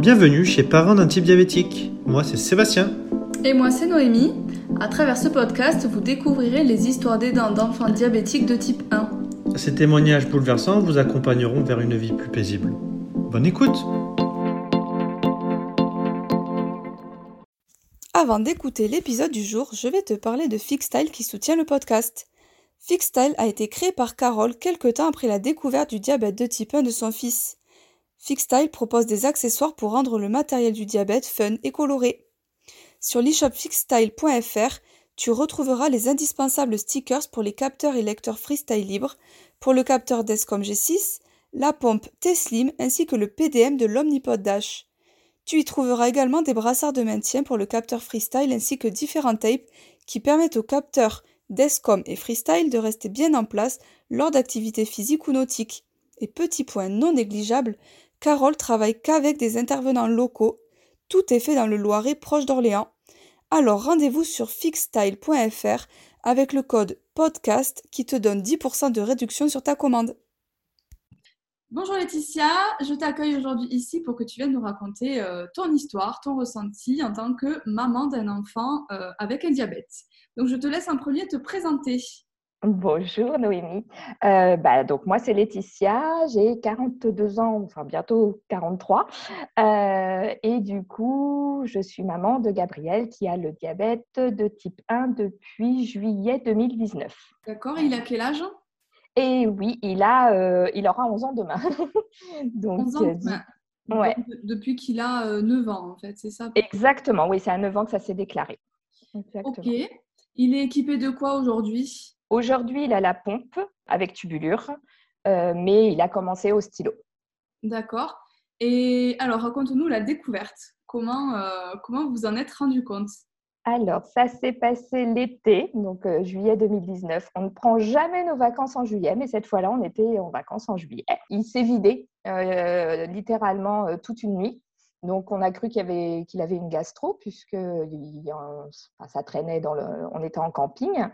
Bienvenue chez Parents d'un type diabétique. Moi, c'est Sébastien. Et moi, c'est Noémie. À travers ce podcast, vous découvrirez les histoires d'aidants d'enfants diabétiques de type 1. Ces témoignages bouleversants vous accompagneront vers une vie plus paisible. Bonne écoute Avant d'écouter l'épisode du jour, je vais te parler de Fixstyle qui soutient le podcast. Fixstyle a été créé par Carole quelque temps après la découverte du diabète de type 1 de son fils. Fixstyle propose des accessoires pour rendre le matériel du diabète fun et coloré. Sur l'e-shop fixstyle.fr, tu retrouveras les indispensables stickers pour les capteurs et lecteurs freestyle libre, pour le capteur Descom G6, la pompe T-Slim ainsi que le PDM de l'Omnipod Dash. Tu y trouveras également des brassards de maintien pour le capteur freestyle ainsi que différents tapes qui permettent au capteur Descom et Freestyle de rester bien en place lors d'activités physiques ou nautiques. Et petit point non négligeable, Carole travaille qu'avec des intervenants locaux. Tout est fait dans le Loiret proche d'Orléans. Alors rendez-vous sur fixstyle.fr avec le code podcast qui te donne 10% de réduction sur ta commande. Bonjour Laetitia, je t'accueille aujourd'hui ici pour que tu viennes nous raconter euh, ton histoire, ton ressenti en tant que maman d'un enfant euh, avec un diabète. Donc, je te laisse en premier te présenter. Bonjour Noémie. Euh, bah, donc moi c'est Laetitia, j'ai 42 ans, enfin bientôt 43. Euh, et du coup, je suis maman de Gabriel qui a le diabète de type 1 depuis juillet 2019. D'accord, il a quel âge? Et oui, il, a, euh, il aura 11 ans demain. donc, 11 ans ouais. Depuis qu'il a 9 ans en fait, c'est ça? Exactement, oui, c'est à 9 ans que ça s'est déclaré. Exactement. Ok. Il est équipé de quoi aujourd'hui? Aujourd'hui, il a la pompe avec tubulure, euh, mais il a commencé au stylo. D'accord. Et alors, raconte-nous la découverte. Comment, euh, comment vous en êtes rendu compte? Alors, ça s'est passé l'été, donc euh, juillet 2019. On ne prend jamais nos vacances en juillet, mais cette fois-là, on était en vacances en juillet. Il s'est vidé littéralement toute une nuit. Donc, on a cru qu'il avait, avait une gastro, puisque ça traînait. On était en camping.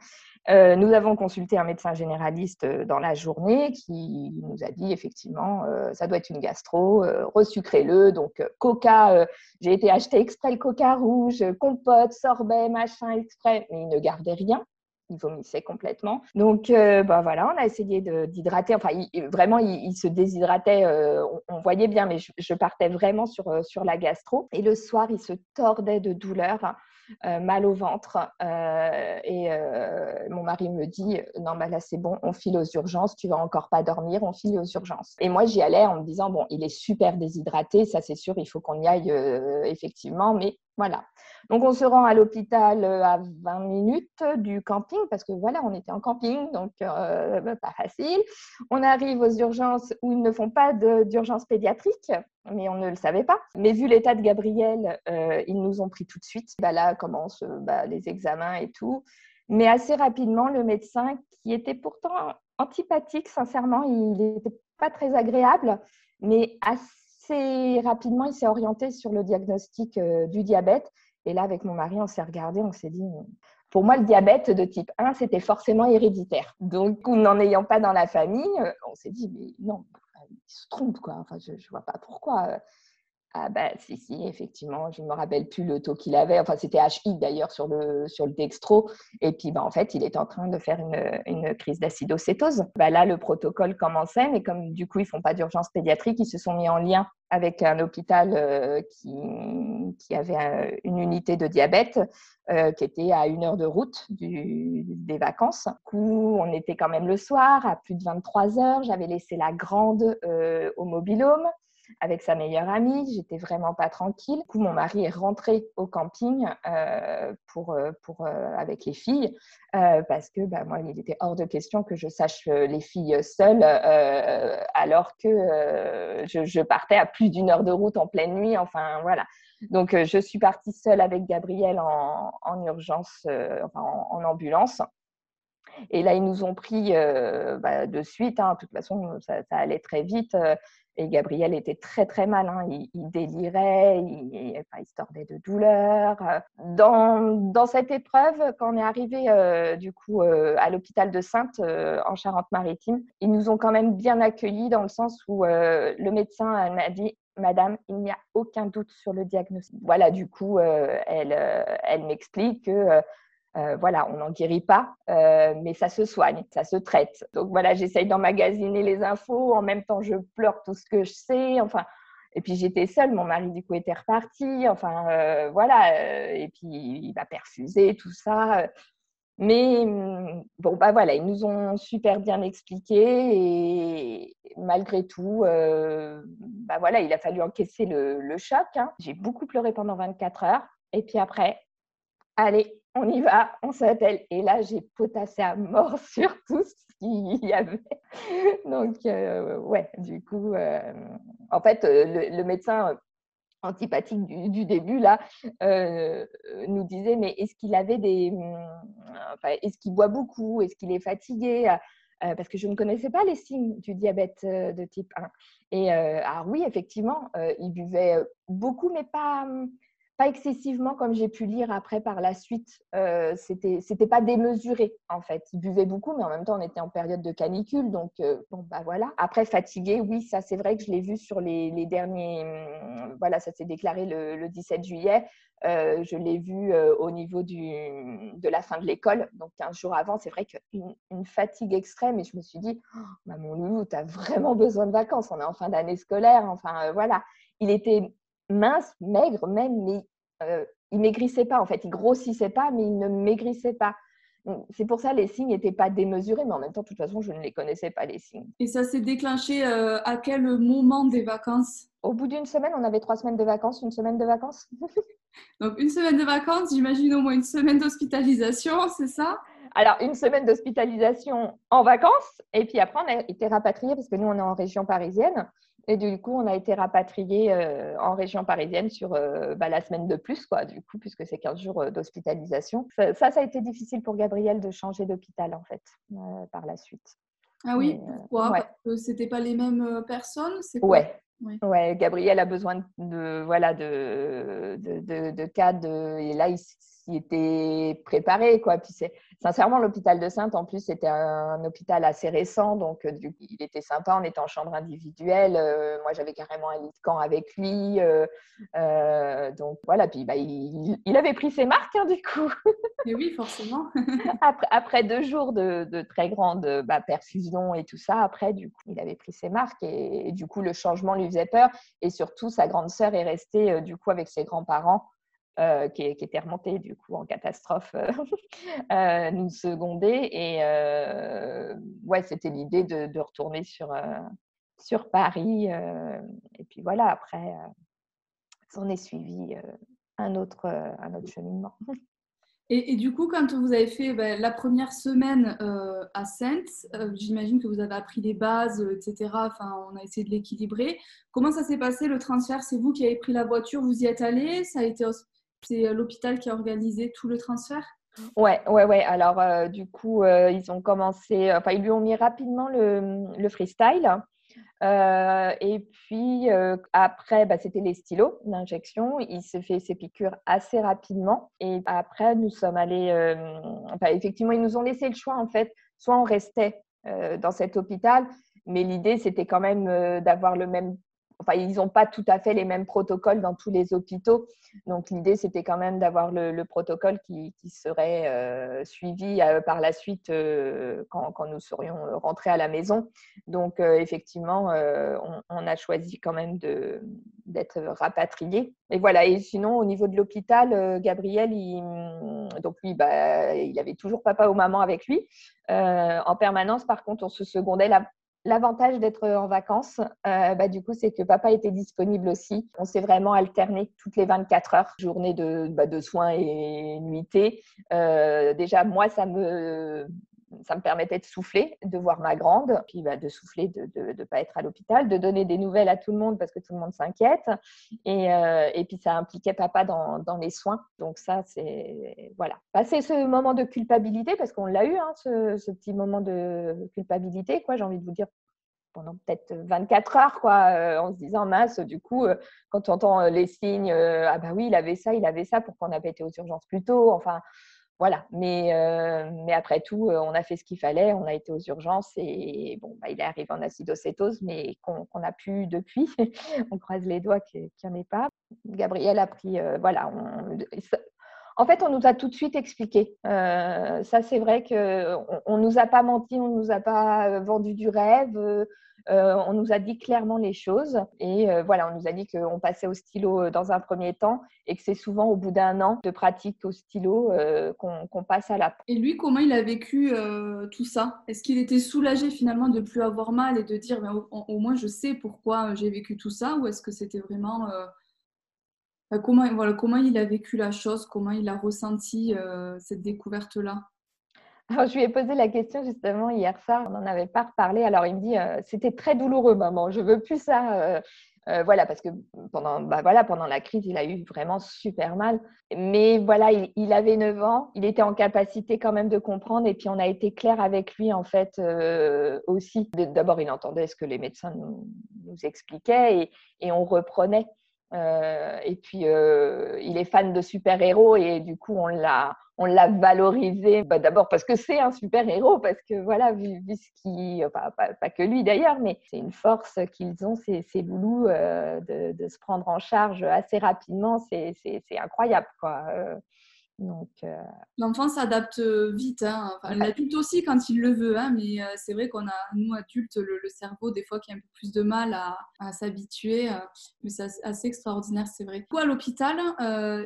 Euh, nous avons consulté un médecin généraliste euh, dans la journée qui nous a dit effectivement, euh, ça doit être une gastro, resucrez-le. Donc, coca, j'ai été acheter exprès le coca rouge, compote, sorbet, machin, exprès, mais il ne gardait rien il vomissait complètement. Donc, euh, bah voilà, on a essayé d'hydrater. Enfin, vraiment, il, se déshydratait. Euh, on, voyait bien, mais je, partais vraiment sur, euh, sur la gastro. Et le soir, il se tordait de douleur. mal au ventre et mon mari me dit non bah là c'est bon on file aux urgences tu vas encore pas dormir on file aux urgences et moi j'y allais en me disant bon il est super déshydraté ça c'est sûr il faut qu'on y aille effectivement mais voilà. Donc, on se rend à l'hôpital euh, à 20 minutes du camping parce que voilà, on était en camping, donc euh, bah, pas facile. On arrive aux urgences où ils ne font pas d'urgence pédiatrique, mais on ne le savait pas. Mais vu l'état de Gabriel, euh, ils nous ont pris tout de suite. Bah, là commencent bah, les examens et tout. Mais assez rapidement, le médecin, qui était pourtant antipathique, sincèrement, il n'était pas très agréable, mais assez rapidement, il s'est orienté sur le diagnostic euh, du diabète. Et là, avec mon mari, on s'est regardé, on s'est dit, pour moi, le diabète de type 1, c'était forcément héréditaire. Donc, n'en ayant pas dans la famille, euh, on s'est dit, mais non, il se trompe, quoi. Enfin, je ne vois pas pourquoi. Ah bah si, si, effectivement, je ne me rappelle plus le taux qu'il avait. Enfin, c'était HI d'ailleurs sur le, sur le dextro. Et puis, bah, en fait, il est en train de faire une, une crise d'acidocétose. Bah, là, le protocole commençait, mais comme du coup, ils ne font pas d'urgence pédiatrique, ils se sont mis en lien avec un hôpital euh, qui, avait une unité de diabète euh, qui était à une heure de route des vacances. Du coup, on était quand même le soir à plus de 23 heures. J'avais laissé la grande euh, au mobilhome avec sa meilleure amie. J'étais vraiment pas tranquille. Du coup, mon mari est rentré au camping euh, pour, euh, pour, euh, avec les filles parce que bah, moi, il était hors de question que je sache les filles seules alors que je, partais à plus d'une heure de route en pleine nuit. Enfin, voilà. Donc, je suis partie seule avec Gabriel en, en urgence, enfin, en, ambulance. Et là, ils nous ont pris bah, de suite. Hein. De toute façon, ça, allait très vite. Et Gabriel était très très mal, hein. il, délirait, il, se tordait de douleur. Dans, dans, cette épreuve, quand on est arrivé euh, du coup euh, à l'hôpital de Sainte euh, en Charente-Maritime, ils nous ont quand même bien accueillis dans le sens où le médecin m'a dit Madame, il n'y a aucun doute sur le diagnostic. Voilà, du coup, elle, elle m'explique que voilà, on n'en guérit pas, mais ça se soigne, ça se traite. Donc voilà, j'essaye d'emmagasiner les infos, en même temps je pleure tout ce que je sais. Enfin, et puis j'étais seule, mon mari du coup était reparti. Enfin voilà, et puis il va perfuser tout ça. Mais mmh, bon, bah voilà, ils nous ont super bien expliqué et malgré tout, bah voilà, il a fallu encaisser le, choc. Hein. J'ai beaucoup pleuré pendant 24 heures. Et puis après, allez, on y va, on s'appelle. Et là, j'ai potassé à mort sur tout ce qu'il y avait. Donc, ouais, du coup, en fait, le médecin antipathique du, début là euh, nous disait mais est-ce qu'il avait des enfin, est-ce qu'il boit beaucoup? Est-ce qu'il est fatigué? Euh, parce que je ne connaissais pas les signes du diabète euh, de type 1 et alors oui effectivement il buvait beaucoup mais pas pas excessivement comme j'ai pu lire après par la suite. Euh, c'était pas démesuré en fait. Il buvait beaucoup, mais en même temps on était en période de canicule, donc euh, bon bah voilà. Après fatigué, oui ça c'est vrai que je l'ai vu sur les, derniers. Hum, voilà, ça s'est déclaré le, le, 17 juillet. Euh, je l'ai vu euh, au niveau de la fin de l'école, donc 15 jours avant. C'est vrai qu'une une fatigue extrême, et je me suis dit, oh, bah, mon loulou, tu as vraiment besoin de vacances. On est en fin d'année scolaire. Enfin, voilà. Il était mince, maigre même, mais euh, il maigrissait pas en fait. Il grossissait pas, mais il ne maigrissait pas. C'est pour ça les signes n'étaient pas démesurés, mais en même temps, de toute façon, je ne les connaissais pas les signes. Et ça s'est déclenché euh, à quel moment des vacances? Au bout d'une semaine, on avait trois semaines de vacances, une semaine de vacances. Donc une semaine de vacances, j'imagine au moins une semaine d'hospitalisation, c'est ça? Alors une semaine d'hospitalisation en vacances, et puis après on a été rapatriés parce que nous on est en région parisienne. Et du coup, on a été rapatrié euh, en région parisienne sur euh, bah, la semaine de plus, quoi, du coup, puisque c'est 15 jours euh, d'hospitalisation. Ça, ça, a été difficile pour Gabriel de changer d'hôpital, en fait, par la suite. Ah oui, pourquoi? Parce que c'était pas les mêmes personnes Ouais. Oui. ouais, Gabriel a besoin de, voilà de, de, de, de cadre et là il, il était préparé quoi. Puis c'est sincèrement l'hôpital de Sainte en plus c'était un, hôpital assez récent donc euh, du, il était sympa. On était en chambre individuelle. Euh, moi j'avais carrément un lit de camp avec lui. Euh, donc voilà. Puis bah, il, il, avait pris ses marques hein, du coup. Et oui forcément. après, deux jours de, très grande bah, perfusion et tout ça après du coup il avait pris ses marques et, du coup le changement lui faisait peur et surtout sa grande sœur est restée du coup avec ses grands-parents. Euh, qui, était remonté du coup en catastrophe euh, euh, nous seconder. Et ouais, c'était l'idée de, retourner sur, sur Paris. et puis voilà, après, s'en est suivi un, autre, un autre cheminement. Et, du coup, quand vous avez fait ben, la première semaine à Sainte, j'imagine que vous avez appris les bases, etc. Enfin, on a essayé de l'équilibrer. Comment ça s'est passé le transfert? C'est vous qui avez pris la voiture, vous y êtes allé? Ça a été c'est euh, l'hôpital qui a organisé tout le transfert? Ouais, ouais, ouais. Alors, euh, du coup, euh, ils ont commencé, enfin, ils lui ont mis rapidement le freestyle. Et puis, après, bah, c'était les stylos d'injection. Il se fait ses piqûres assez rapidement. Et après, nous sommes allés, enfin, effectivement, ils nous ont laissé le choix, en fait. Soit on restait dans cet hôpital, mais l'idée, c'était quand même d'avoir le même enfin, ils n'ont pas tout à fait les mêmes protocoles dans tous les hôpitaux. Donc, l'idée, c'était quand même d'avoir le, protocole qui, serait euh, suivi euh, par la suite euh, quand, nous serions rentrés à la maison. Donc, effectivement, on, a choisi quand même d'être rapatriés. Et voilà. Et sinon, au niveau de l'hôpital, Gabriel, il, donc lui, bah, il avait toujours papa ou maman avec lui en permanence. Par contre, on se secondait la L'avantage d'être en vacances, euh, bah, du coup, c'est que papa était disponible aussi. On s'est vraiment alterné toutes les 24 heures, journée de, bah, soins et nuitée. Euh, déjà, moi, ça me, ça me permettait de souffler, de voir ma grande, puis bah, de souffler, de ne pas être à l'hôpital, de donner des nouvelles à tout le monde parce que tout le monde s'inquiète. Et, euh, puis ça impliquait papa dans, les soins. Donc ça, c'est voilà. Passer ce moment de culpabilité, parce qu'on l'a eu, hein, ce, ce, petit moment de culpabilité, quoi. J'ai envie de vous dire pendant peut-être 24 heures, quoi, euh, en se disant mince, du coup, euh, quand on entend les signes, ah bah oui, il avait ça, il avait ça, pourquoi on n'a pas été aux urgences plus tôt? Enfin, voilà, mais, mais après tout, on a fait ce qu'il fallait, on a été aux urgences et bon, bah, il est arrivé en acidocétose, mais qu'on a pu depuis. on croise les doigts qu'il n'y en ait pas. Gabriel a pris, voilà, en fait, on nous a tout de suite expliqué. ça, c'est vrai qu'on ne nous a pas menti, on ne nous a pas vendu du rêve. Euh, on nous a dit clairement les choses et euh, voilà, on nous a dit qu'on passait au stylo euh, dans un premier temps et que c'est souvent au bout d'un an de pratique au stylo qu'on passe à la. Et lui, comment il a vécu tout ça? Est-ce qu'il était soulagé finalement de plus avoir mal et de dire au, moins je sais pourquoi j'ai vécu tout ça? Ou est-ce que c'était vraiment comment, voilà, comment il a vécu la chose, comment il a ressenti cette découverte-là? Alors, je lui ai posé la question justement hier soir, on n'en avait pas reparlé. Alors, il me dit euh, C'était très douloureux, maman, je veux plus ça. Euh, euh, voilà, parce que pendant, bah, voilà, pendant la crise, il a eu vraiment super mal. Mais voilà, il, avait 9 ans, il était en capacité quand même de comprendre. Et puis, on a été clair avec lui, en fait, aussi. D'abord, il entendait ce que les médecins nous, expliquaient et, et on reprenait. et puis, il est fan de super-héros et du coup, on l'a on l'a valorisé bah, d'abord parce que c'est un super héros, parce que voilà, vu, ce qui, enfin, pas, que lui d'ailleurs, mais c'est une force qu'ils ont, ces, ces loulous, euh, de, se prendre en charge assez rapidement, c'est incroyable. Quoi. Euh, euh, L'enfant s'adapte euh, vite. Hein. L'adulte aussi quand il le veut, hein, mais euh, c'est vrai qu'on a, nous adultes, le, cerveau des fois qui a un peu plus de mal à, s'habituer. mais c'est assez extraordinaire, c'est vrai. Quoi, à l'hôpital,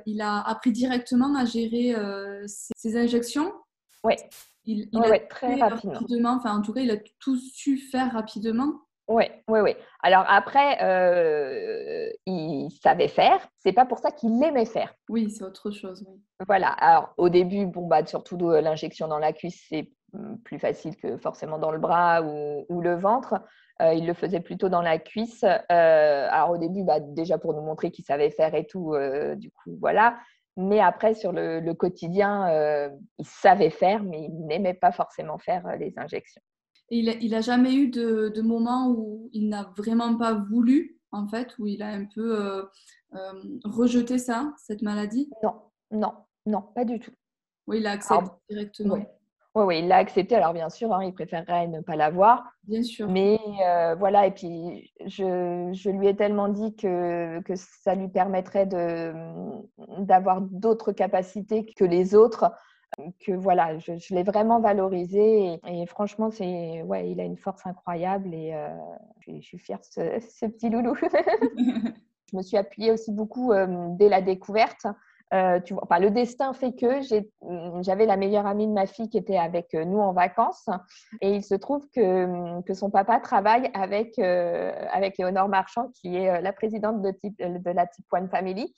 il a appris directement à gérer ses, injections. Oui. Il, a très rapidement. Enfin, en tout cas, il a tout su faire rapidement. Oui, oui, oui. Alors après, euh, il savait faire. C'est pas pour ça qu'il aimait faire. Oui, c'est autre chose. Voilà. Alors au début, bon bah surtout l'injection dans la cuisse, c'est mm, plus facile que forcément dans le bras ou, le ventre. Euh, il le faisait plutôt dans la cuisse. Euh, alors au début, bah, déjà pour nous montrer qu'il savait faire et tout. du coup, voilà. Mais après, sur le, le quotidien, il savait faire, mais il n'aimait pas forcément faire les injections il, n'a jamais eu de, de moment où il n'a vraiment pas voulu, en fait, où il a un peu euh, euh, rejeté ça, cette maladie? Non, non, non, pas du tout. Oui, il l'a accepté directement. Oui. oui, il l'a accepté. Alors, bien sûr, hein, il préférerait ne pas l'avoir. Bien sûr. Mais euh, voilà, et puis je, je, lui ai tellement dit que, que ça lui permettrait d'avoir d'autres capacités que les autres que voilà, je, l'ai vraiment valorisé et, franchement, c'est ouais, il a une force incroyable et euh, je, suis fière de ce, petit loulou. je me suis appuyée aussi beaucoup euh, dès la découverte. Euh, tu vois, le destin fait que j'avais la meilleure amie de ma fille qui était avec nous en vacances et il se trouve que, que son papa travaille avec, avec Léonore Marchand qui est la présidente de, la Type One Family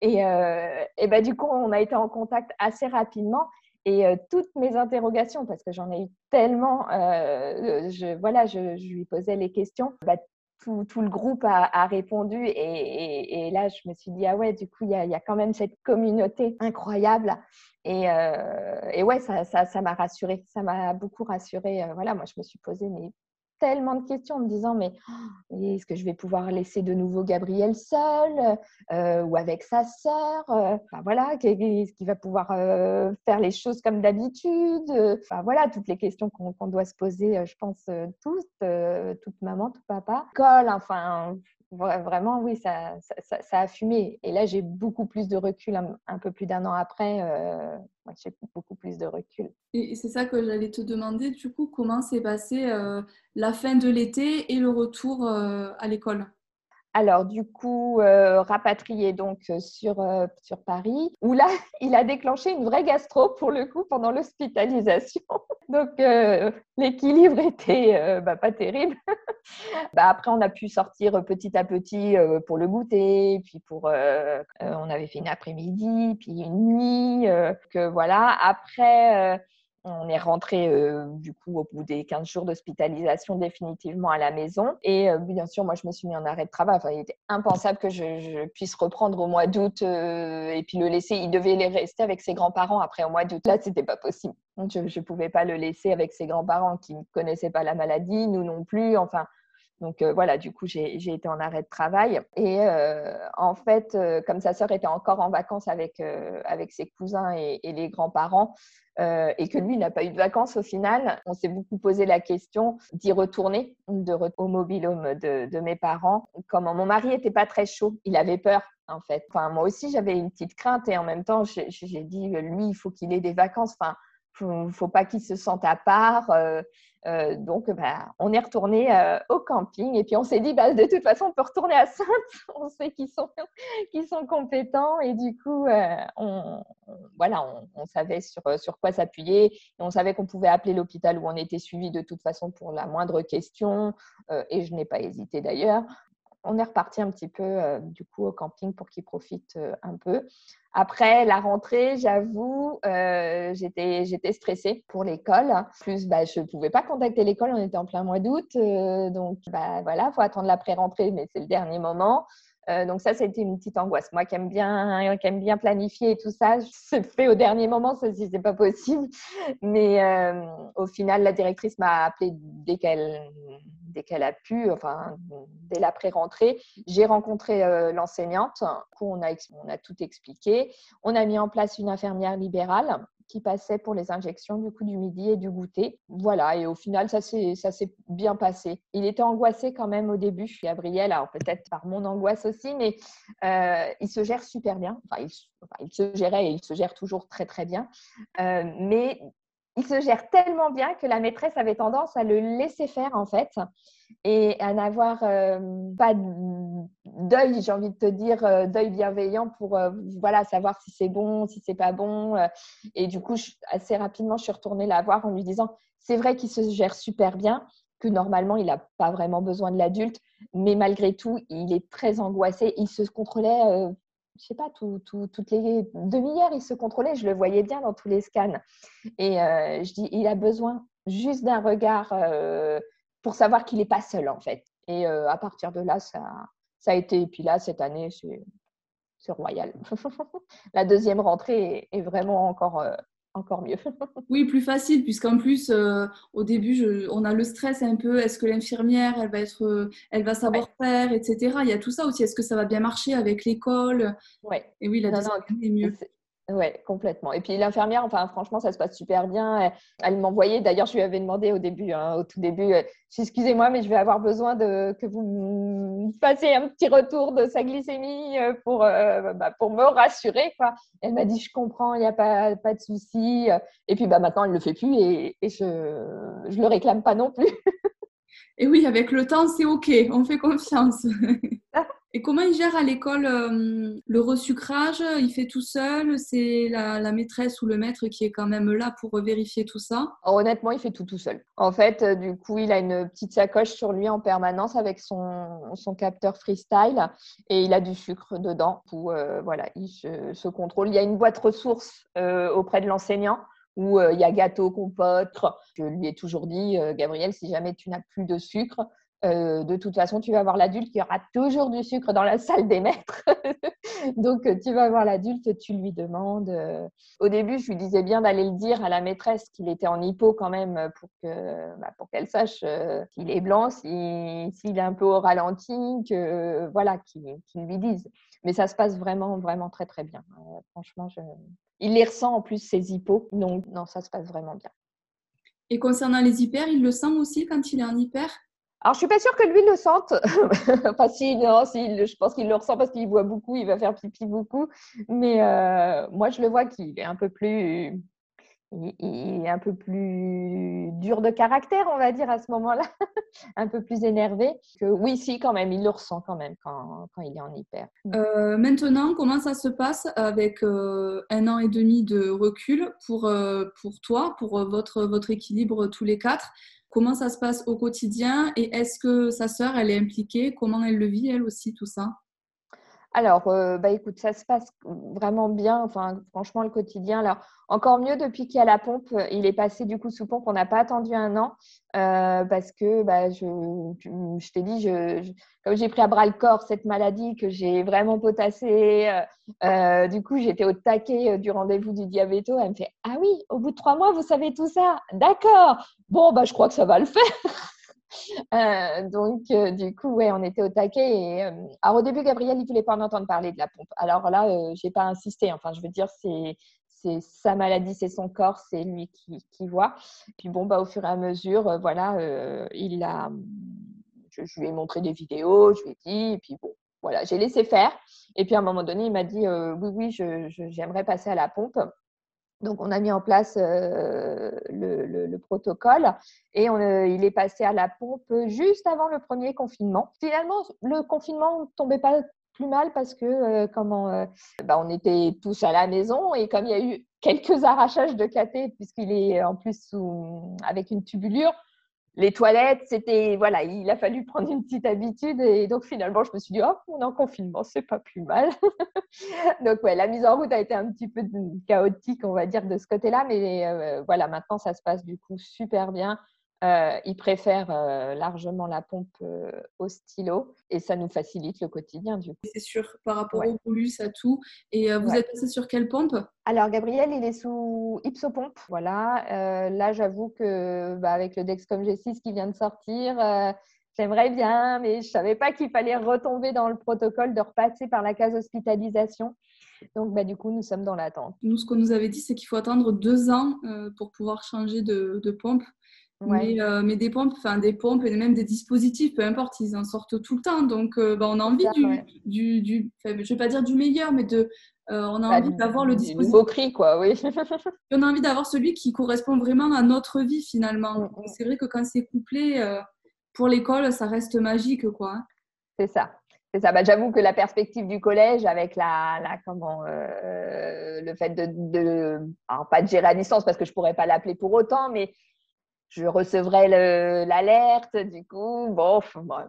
et, ben, du coup on a été en contact assez rapidement et euh, toutes mes interrogations, parce que j'en ai eu tellement, euh, je, voilà, je, lui posais les questions. Bah, tout, le groupe a, répondu et, là, je me suis dit, ah ouais, du coup, il y a, quand même cette communauté incroyable. Et, euh, ouais, ça m'a ça, ça ça m'a beaucoup rassurée. voilà, moi, je me suis posé mais tellement de questions en me disant mais oh, est-ce que je vais pouvoir laisser de nouveau Gabriel seul euh, ou avec sa sœur euh, enfin, voilà est-ce qu'il va pouvoir euh, faire les choses comme d'habitude enfin voilà toutes les questions qu'on doit se poser je pense tous toute maman tout papa. Colle enfin vraiment, oui, ça, a fumé. Et là, j'ai beaucoup plus de recul un, peu plus d'un an après. Euh, j'ai beaucoup plus de recul. Et c'est ça que j'allais te demander, du coup, comment s'est passée euh, la fin de l'été et le retour euh, à l'école? Alors, du coup, euh, rapatrié donc euh, sur, euh, sur Paris, où là, il a déclenché une vraie gastro pour le coup pendant l'hospitalisation. Donc, l'équilibre était bah, pas terrible. bah, après, on a pu sortir petit à petit pour le goûter, puis pour, on avait fait une après-midi, puis une nuit. que voilà. Après on est rentré euh, du coup au bout des 15 jours d'hospitalisation définitivement à la maison. Et euh, bien sûr, moi, je me suis mis en arrêt de travail. Il était impensable que je, puisse reprendre au mois d'août euh, et puis le laisser. Il devait rester avec ses grands-parents après au mois d'août. Là, c'était pas possible. Je ne pouvais pas le laisser avec ses grands-parents qui ne connaissaient pas la maladie, nous non plus. Enfin, Donc voilà, du coup, j'ai été en arrêt de travail. Et en fait, comme sa sœur était encore en vacances avec, ses cousins et, les grands-parents, et que lui n'a pas eu de vacances au final, on s'est beaucoup posé la question d'y retourner de, au mobile home de, de, mes parents. Comment mon mari était pas très chaud, il avait peur en fait. Enfin, moi aussi, j'avais une petite crainte et en même temps, j'ai dit, lui, il faut qu'il ait des vacances. Enfin, faut, faut pas qu'il se sente à part. Euh, euh, donc, bah, on est retourné euh, au camping et puis on s'est dit, bah, de toute façon, on peut retourner à Sainte. on sait qu'ils sont, compétents et du coup, on, voilà, on, savait sur, sur quoi s'appuyer on savait qu'on pouvait appeler l'hôpital où on était suivi de toute façon pour la moindre question. et je n'ai pas hésité d'ailleurs on est reparti un petit peu euh, du coup au camping pour qu'ils profitent euh, un peu. Après la rentrée, j'avoue, euh, j'étais stressée pour l'école. Plus, bah, je ne pouvais pas contacter l'école, on était en plein mois d'août, donc bah, voilà, faut attendre la pré-rentrée, mais c'est le dernier moment. Donc ça, c'était une petite angoisse. Moi qui aime bien, qui bien planifier et tout ça, c'est fait au dernier moment, ça si c'est pas possible. Mais au final, la directrice m'a appelé dès qu'elle dès qu'elle a pu, enfin, dès l'après-rentrée, j'ai rencontré euh, l'enseignante. On a, on a tout expliqué. On a mis en place une infirmière libérale qui passait pour les injections du coup du midi et du goûter. Voilà, et au final, ça s'est bien passé. Il était angoissé quand même au début, Gabriel, alors peut-être par mon angoisse aussi, mais euh, il se gère super bien. Enfin il, se gérait et il se gère toujours très très bien. Euh, mais il se gère tellement bien que la maîtresse avait tendance à le laisser faire en fait et à n'avoir euh, pas d'œil, j'ai envie de te dire, euh, d'œil bienveillant pour euh, voilà savoir si c'est bon, si c'est pas bon. et du coup, assez rapidement, je suis retournée la voir en lui disant c'est vrai qu'il se gère super bien, que normalement il n'a pas vraiment besoin de l'adulte, mais malgré tout, il est très angoissé. Il se contrôlait je sais pas, toutes les demi-heures, il se contrôlait. Je le voyais bien dans tous les scans. Et euh, je dis, il a besoin juste d'un regard euh, pour savoir qu'il n'est pas seul, en fait. Et euh, à partir de là, ça, a été. Et puis là, cette année, c'est royal. La deuxième rentrée est vraiment encore encore mieux. oui, plus facile, puisqu'en plus, euh, au début, on a le stress un peu. Est-ce que l'infirmière, elle va être, euh, elle va savoir faire, etc. Il y a tout ça aussi. Est-ce que ça va bien marcher avec l'école? Oui. Et oui, la deuxième est mieux. Oui, complètement. Et puis l'infirmière, enfin franchement, ça se passe super bien. Elle, m'envoyait, d'ailleurs, je lui avais demandé au début, hein, au tout début, euh, excusez-moi, mais je vais avoir besoin de que vous fassiez un petit retour de sa glycémie euh, pour, euh, bah, pour me rassurer. Quoi. Elle m'a dit, je comprends, il n'y a pas, pas de souci. Et puis bah, maintenant, elle ne le fait plus et, et je ne le réclame pas non plus. et oui, avec le temps, c'est OK, on fait confiance. Et comment il gère à l'école euh, le resucrage? Il fait tout seul? C'est la, maîtresse ou le maître qui est quand même là pour vérifier tout ça? Honnêtement, il fait tout tout seul. En fait, euh, du coup, il a une petite sacoche sur lui en permanence avec son, son capteur freestyle et il a du sucre dedans. Où, euh, voilà, il se, contrôle. Il y a une boîte ressources auprès de l'enseignant où il y a gâteau, compote. Je lui ai toujours dit, Gabriel, si jamais tu n'as plus de sucre, euh, de toute façon, tu vas voir l'adulte, y aura toujours du sucre dans la salle des maîtres. Donc, tu vas voir l'adulte, tu lui demandes. Euh, au début, je lui disais bien d'aller le dire à la maîtresse qu'il était en hypo quand même pour que, bah, pour qu'elle sache euh, qu'il est blanc, s'il est un peu au ralenti, que voilà, qu'il lui dise. Mais ça se passe vraiment, vraiment très, très bien. franchement, il les ressent en plus, ses hippos. Donc, non, ça se passe vraiment bien. Et concernant les hyper, il le sent aussi quand il est en hyper? Alors, je suis pas sûre que lui le sente. enfin, si, non, si, je pense qu'il le ressent parce qu'il voit beaucoup, il va faire pipi beaucoup. Mais euh, moi, je le vois qu'il est un peu plus, il est un peu plus dur de caractère, on va dire, à ce moment-là, un peu plus énervé. Oui, si, quand même, il le ressent quand même quand, quand il est en hyper. Euh, maintenant, comment ça se passe avec euh, un an et demi de recul pour, pour toi, pour votre, votre équilibre tous les quatre? Comment ça se passe au quotidien et est-ce que sa sœur, elle est impliquée? Comment elle le vit, elle aussi, tout ça? Alors, euh, bah, écoute, ça se passe vraiment bien. Enfin, franchement, le quotidien, alors encore mieux depuis qu'il y a la pompe. Il est passé du coup sous pompe. On n'a pas attendu un an euh, parce que, bah, je, t'ai dit, comme j'ai pris à bras le corps cette maladie que j'ai vraiment potassée, euh, du coup, j'étais au taquet du rendez-vous du diabéto. Elle me fait Ah oui, au bout de trois mois, vous savez tout ça D'accord. Bon, bah, je crois que ça va le faire. Donc, du coup, ouais, on était au taquet. Et, alors, au début, Gabriel, il voulait pas en entendre parler de la pompe. Alors là, j'ai pas insisté. Enfin, je veux dire, c'est c'est sa maladie, c'est son corps, c'est lui qui, voit. Puis bon, bah, au fur et à mesure, voilà, il a, je, lui ai montré des vidéos, je lui ai dit, puis bon, voilà, j'ai laissé faire. Et puis à un moment donné, il m'a dit oui, oui, j'aimerais passer à la pompe. Donc, on a mis en place euh, le, protocole et on, euh, il est passé à la pompe juste avant le premier confinement. Finalement, le confinement ne tombait pas plus mal parce que euh, comment, bah, on était tous à la maison et comme il y a eu quelques arrachages de caté puisqu'il est en plus avec une tubulure, les toilettes, c'était voilà, il a fallu prendre une petite habitude et donc finalement je me suis dit oh on est en confinement, c'est pas plus mal. donc ouais, la mise en route a été un petit peu chaotique on va dire de ce côté-là, mais euh, voilà maintenant ça se passe du coup super bien. Euh, ils préfèrent euh, largement la pompe euh, au stylo et ça nous facilite le quotidien du coup. C'est sûr, par rapport au bolus, à tout. Et vous êtes passé sur quelle pompe? Alors Gabriel, il est sous Ipsopompe. Voilà. là, j'avoue que bah, avec le Dexcom G6 qui vient de sortir, j'aimerais bien, mais je savais pas qu'il fallait retomber dans le protocole de repasser par la case hospitalisation. Donc, bah, du coup, nous sommes dans l'attente. Nous, ce qu'on nous avait dit, c'est qu'il faut attendre deux ans pour pouvoir changer de, de pompe. Euh, mais, des pompes, enfin des pompes et même des dispositifs, peu importe, ils en sortent tout le temps. Donc, euh, bah, on a envie du, du, je vais pas dire du meilleur, mais de, euh, on a bah, envie d'avoir le dispositif. Beau cri, quoi, oui. on a envie d'avoir celui qui correspond vraiment à notre vie finalement. Mm, mm. C'est vrai que quand c'est couplé pour l'école, ça reste magique, quoi. Hein. C'est ça. C'est ça. Bah, J'avoue que la perspective du collège, avec la, la comment, le fait de, de alors pas de gérer à distance parce que je pourrais pas l'appeler pour autant, mais je recevrai l'alerte, du coup, bon,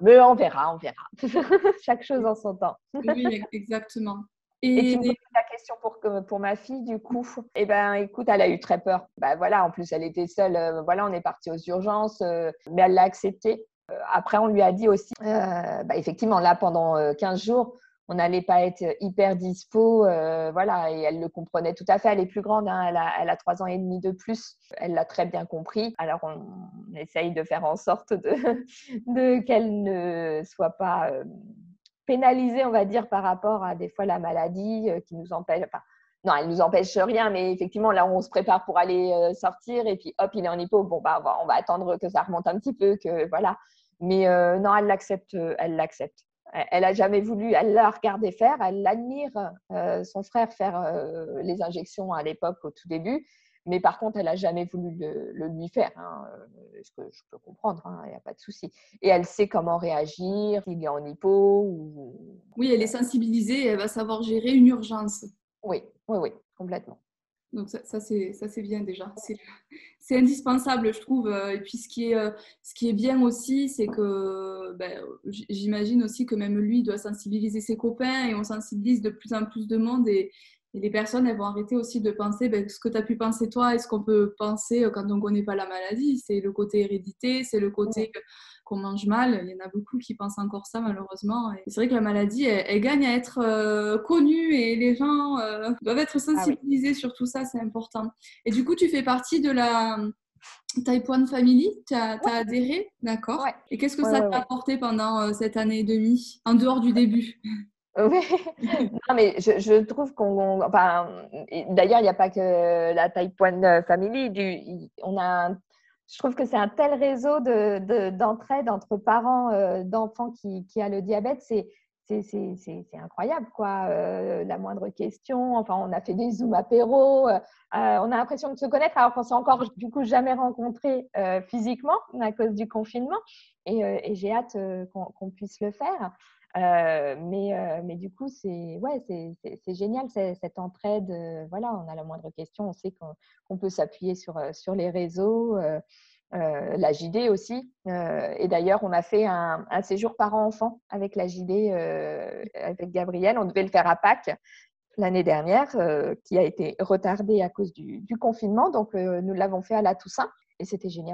mais on verra, on verra. Chaque chose en son temps. oui, exactement. Et, tu me poses la question pour, pour ma fille, du coup. Eh bien, écoute, elle a eu très peur. Bah, voilà, en plus, elle était seule. Euh, voilà, on est parti aux urgences, euh, mais elle l'a accepté. Euh, après, on lui a dit aussi, bah, effectivement, là, pendant 15 jours, on n'allait pas être hyper dispo, euh, voilà, et elle le comprenait tout à fait. Elle est plus grande, hein, elle, a, trois ans et demi de plus. Elle l'a très bien compris. Alors on, essaye de faire en sorte de, qu'elle ne soit pas euh, pénalisée, on va dire, par rapport à des fois la maladie euh, qui nous empêche. non, elle nous empêche rien, mais effectivement, là, on se prépare pour aller sortir et puis hop, il est en hypo. Bon, bah, on va attendre que ça remonte un petit peu, que voilà. Mais non, elle l'accepte, elle l'accepte. Elle a jamais voulu, elle l'a regardé faire, elle admire euh, son frère faire euh, les injections à l'époque, au tout début, mais par contre, elle n'a jamais voulu le, lui faire, hein, euh, ce que je peux comprendre, hein, il n'y a pas de souci. Et elle sait comment réagir, s'il est en hypo. Ou... Oui, elle est sensibilisée, elle va savoir gérer une urgence. Oui, oui, oui, complètement. Donc ça, ça c'est bien déjà. C'est indispensable, je trouve. Euh, et puis ce qui est, euh, ce qui est bien aussi, c'est que ben, j'imagine aussi que même lui doit sensibiliser ses copains et on sensibilise de plus en plus de monde et, les personnes, elles vont arrêter aussi de penser ben, ce que tu as pu penser toi et ce qu'on peut penser euh, quand on ne connaît pas la maladie. C'est le côté hérédité, c'est le côté qu'on mange mal. Il y en a beaucoup qui pensent encore ça, malheureusement. Et c'est vrai que la maladie, elle, gagne à être euh, connue et les gens euh, doivent être ah sensibilisés sur tout ça, c'est important. Et du coup, tu fais partie de la Type 1 Family, tu as, adhéré, d'accord. Et qu'est-ce que ça t'a apporté pendant cette année et demie, en dehors du début? Oui, non, mais je, trouve qu'on. Enfin, D'ailleurs, il n'y a pas que la Type 1 Family. On a, je trouve que c'est un tel réseau d'entraide de, entre parents euh, d'enfants qui, qui a le diabète. C'est c'est incroyable, quoi. Euh, la moindre question. Enfin, on a fait des Zoom apéro. Euh, on a l'impression de se connaître alors qu'on s'est encore, du coup, jamais rencontrés physiquement à cause du confinement. Et j'ai hâte qu'on puisse le faire. Euh, mais, euh, mais du coup, c'est ouais, génial cette entraide. Euh, voilà, on a la moindre question, on sait qu'on peut s'appuyer sur, sur les réseaux, la JD aussi. et d'ailleurs, on a fait un, séjour parent-enfant avec la JD, avec Gabriel. On devait le faire à Pâques l'année dernière, qui a été retardé à cause du confinement. Donc, nous l'avons fait à la Toussaint et c'était génial.